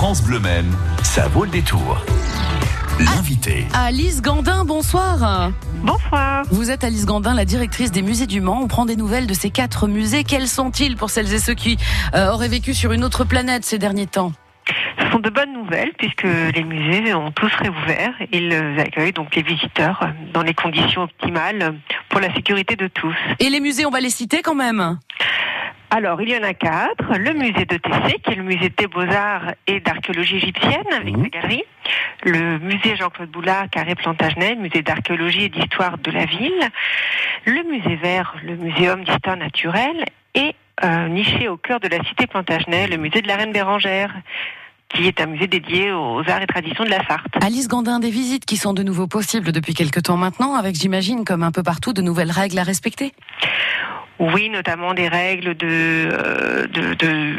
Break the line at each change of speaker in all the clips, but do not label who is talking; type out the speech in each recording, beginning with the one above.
France Bleu Maine, ça vaut le détour. L'invité.
Alice Gandin, bonsoir.
Bonsoir.
Vous êtes Alice Gandin, la directrice des musées du Mans. On prend des nouvelles de ces quatre musées. Quels sont-ils pour celles et ceux qui euh, auraient vécu sur une autre planète ces derniers temps?
Ce sont de bonnes nouvelles puisque les musées ont tous réouvert. Ils accueillent donc les visiteurs dans les conditions optimales pour la sécurité de tous.
Et les musées, on va les citer quand même
alors, il y en a quatre. Le musée de TC, qui est le musée des beaux-arts et d'archéologie égyptienne, avec
Mhm.
sa galerie. Le musée Jean-Claude Boulard, carré Plantagenet, musée d'archéologie et d'histoire de la ville. Le musée vert, le muséum d'histoire naturelle. Et euh, niché au cœur de la cité Plantagenet, le musée de la Reine Bérangère, qui est un musée dédié aux arts et traditions de la Sarthe.
Alice Gandin, des visites qui sont de nouveau possibles depuis quelques temps maintenant, avec j'imagine, comme un peu partout, de nouvelles règles à respecter.
Oui, notamment des règles de euh, de, de,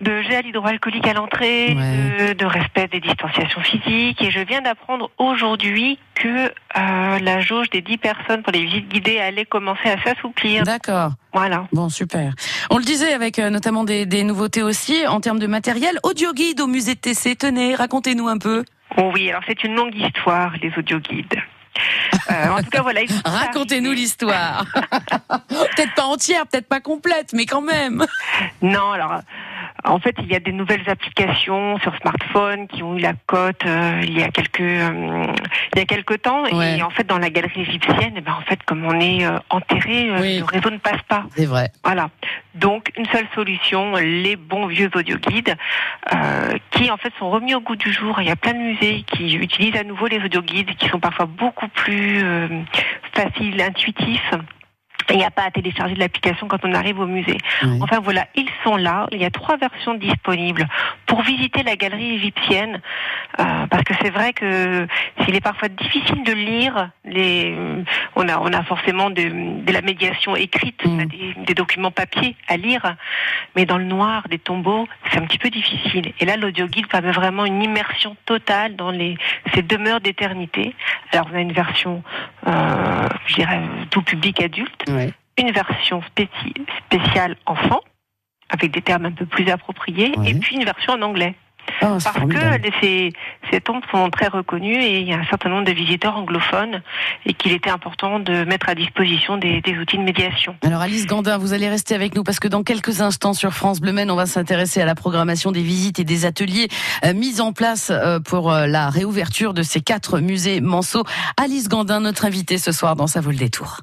de gel hydroalcoolique à l'entrée,
Ouais.
de, de respect des distanciations physiques. Et je viens d'apprendre aujourd'hui que euh, la jauge des 10 personnes pour les visites guidées allait commencer à s'assouplir.
D'accord.
Voilà.
Bon, super. On le disait avec euh, notamment des, des nouveautés aussi en termes de matériel. Audio guide au musée de TC. Tenez, racontez-nous un peu.
Oh oui, alors c'est une longue histoire, les audioguides. Euh, en tout cas, voilà.
Racontez-nous l'histoire. peut-être pas entière, peut-être pas complète, mais quand même.
Non, alors en fait, il y a des nouvelles applications sur smartphone qui ont eu la cote euh, il y a quelques euh, il y a quelques temps
Ouais.
et en fait dans la galerie égyptienne, eh ben en fait comme on est euh, enterré, euh,
Oui.
le réseau ne passe pas.
C'est vrai.
Voilà. Donc une seule solution, les bons vieux audioguides euh, qui en fait sont remis au goût du jour. Il y a plein de musées qui utilisent à nouveau les audioguides qui sont parfois beaucoup plus euh, faciles, intuitifs. Et il n'y a pas à télécharger de l'application quand on arrive au musée. Enfin voilà, ils sont là. Il y a trois versions disponibles pour visiter la galerie égyptienne, euh, parce que c'est vrai que s'il est parfois difficile de lire, les, on a on a forcément de, de la médiation écrite,
Mm.
des, des documents papier à lire, mais dans le noir des tombeaux, c'est un petit peu difficile. Et là, l'audio guide permet vraiment une immersion totale dans les ces demeures d'éternité. Alors on a une version, euh, je dirais, tout public adulte
Ouais.
Une version spéci- spéciale enfant, avec des termes un peu plus appropriés, et puis une version en anglais.
C'est
Parce
formidable.
que ces, ces tombes sont très reconnues et il y a un certain nombre de visiteurs anglophones et qu'il était important de mettre à disposition des, des outils de médiation.
Alors Alice Gandin, vous allez rester avec nous parce que dans quelques instants sur France Bleu Maine, on va s'intéresser à la programmation des visites et des ateliers euh, mis en place euh, pour euh, la réouverture de ces quatre musées Manceau. Alice Gandin, notre invitée ce soir dans Ça vaut le détour.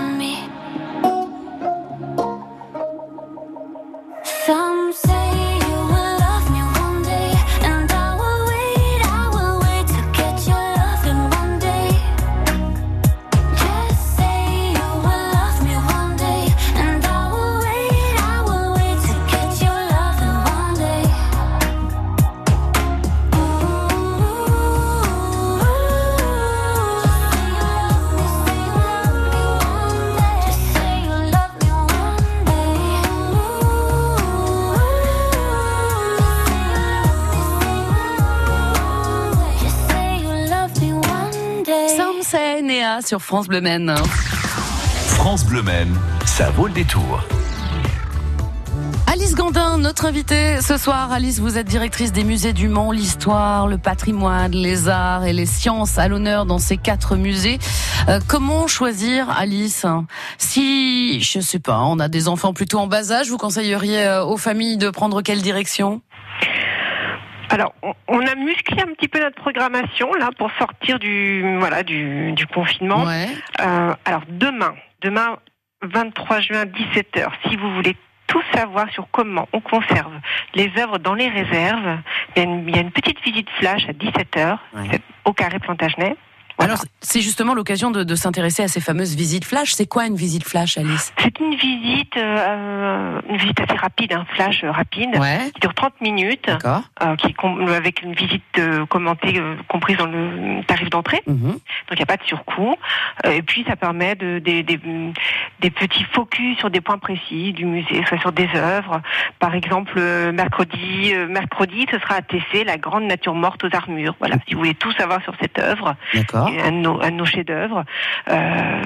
Néa sur France Bleu Maine.
France Bleu Maine, ça vaut le détour.
Alice Gandin, notre invitée ce soir. Alice, vous êtes directrice des musées du Mans, l'histoire, le patrimoine, les arts et les sciences à l'honneur dans ces quatre musées. Euh, comment choisir, Alice? Si, je sais pas, on a des enfants plutôt en bas âge, vous conseilleriez euh, aux familles de prendre quelle direction?
Alors, on- on a musclé un petit peu notre programmation là pour sortir du voilà du, du confinement.
Ouais.
Euh, alors demain, demain 23 juin 17h, si vous voulez tout savoir sur comment on conserve les œuvres dans les réserves, il y a une, il y a une petite visite flash à 17h
Ouais.
au carré Plantagenet. Voilà.
Alors, c'est justement l'occasion de, de s'intéresser à ces fameuses visites flash. C'est quoi une visite flash, Alice?
C'est une visite, euh, une visite assez rapide, un flash euh, rapide,
Ouais.
qui dure 30 minutes, euh, qui avec une visite euh, commentée comprise dans le tarif d'entrée.
Mhm.
donc il n'y a pas de surcoût. Et puis ça permet de, des, des, des petits focus sur des points précis du musée, soit sur des œuvres. Par exemple, mercredi, mercredi, ce sera à TC, la grande nature morte aux armures. Voilà, si vous voulez tout savoir sur cette œuvre,
D'accord.
Un de nos, chefs-d'œuvre. Euh,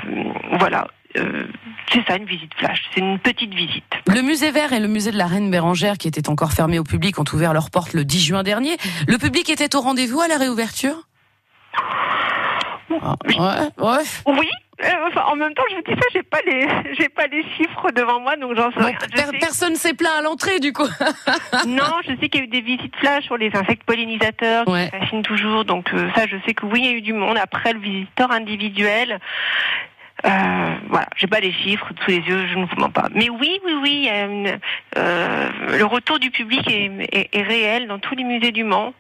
voilà. Euh, c'est ça une visite flash, c'est une petite visite.
Le musée vert et le musée de la Reine Bérangère, qui étaient encore fermés au public, ont ouvert leurs portes le 10 juin dernier. Le public était au rendez-vous à la réouverture? Ah, Ouais, ouais.
Oui. Euh, enfin, en même temps, je vous dis ça, j'ai pas les, j'ai pas les chiffres devant moi, donc j'en sais rien. Je
per-
sais-
personne s'est plaint à l'entrée, du coup.
Non, je sais qu'il y a eu des visites flash sur les insectes pollinisateurs
Ouais.
qui fascinent toujours. Donc euh, ça, je sais que oui, il y a eu du monde. Après, le visiteur individuel, euh, voilà, j'ai pas les chiffres sous les yeux, je ne vous mens pas. Mais oui, oui, oui, euh, le retour du public est, est- est réel dans tous les musées du Mans.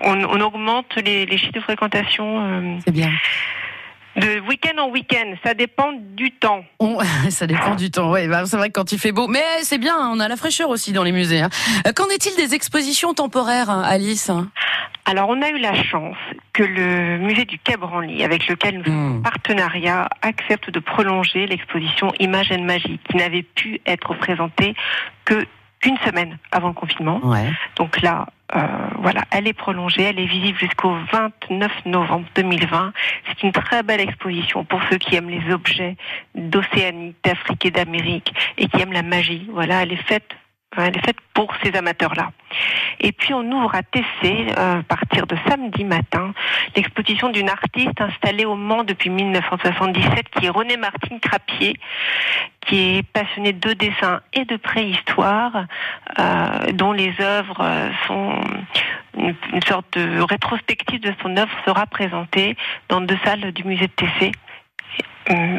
On, on augmente les, les chiffres de fréquentation
C'est bien.
De week-end en week-end. Ça dépend du temps.
On- ça dépend du temps. Ouais, bah, c'est vrai que quand il fait beau, mais c'est bien. On a la fraîcheur aussi dans les musées. hein. Euh, Qu'en est-il des expositions temporaires, hein, Alice
Alors, on a eu la chance que le musée du Quai Branly, avec lequel nous sommes en
Hmm.
partenariat, accepte de prolonger l'exposition Images and Magie, qui n'avait pu être présentée que qu'une semaine avant le confinement.
Ouais.
Donc là, euh, voilà, elle est prolongée, elle est visible jusqu'au 29 novembre 2020. C'est une très belle exposition pour ceux qui aiment les objets d'Océanie, d'Afrique et d'Amérique et qui aiment la magie. Voilà, elle est faite, elle est faite pour ces amateurs-là. Et puis on ouvre à TC, euh, à partir de samedi matin, l'exposition d'une artiste installée au Mans depuis 1977, qui est Renée Martine Crapier, qui est passionnée de dessin et de préhistoire, euh, dont les œuvres euh, sont une, une sorte de rétrospective de son œuvre sera présentée dans deux salles du musée de TC.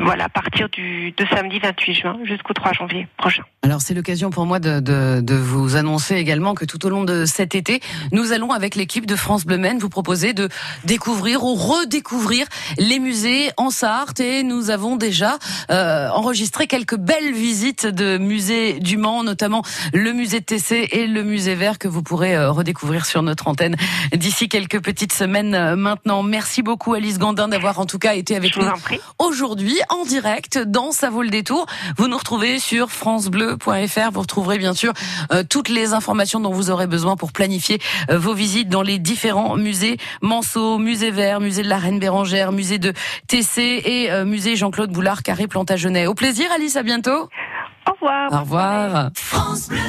Voilà, à partir du de samedi 28 juin jusqu'au 3 janvier prochain.
Alors c'est l'occasion pour moi de, de, de vous annoncer également que tout au long de cet été, nous allons avec l'équipe de France Bleu Maine vous proposer de découvrir ou redécouvrir les musées en Sarthe et nous avons déjà euh, enregistré quelques belles visites de musées du Mans, notamment le musée de TC et le musée vert que vous pourrez euh, redécouvrir sur notre antenne d'ici quelques petites semaines euh, maintenant. Merci beaucoup Alice Gandin d'avoir en tout cas été avec nous aujourd'hui en direct dans Ça vaut le détour. Vous nous retrouvez sur francebleu.fr. Vous retrouverez bien sûr euh, toutes les informations dont vous aurez besoin pour planifier euh, vos visites dans les différents musées Manceau, musée vert, musée de la Reine Bérangère, musée de TC et euh, musée Jean-Claude Boulard, Carré Plantagenet. Au plaisir Alice, à bientôt.
Au revoir.
Au revoir.
France Bleu.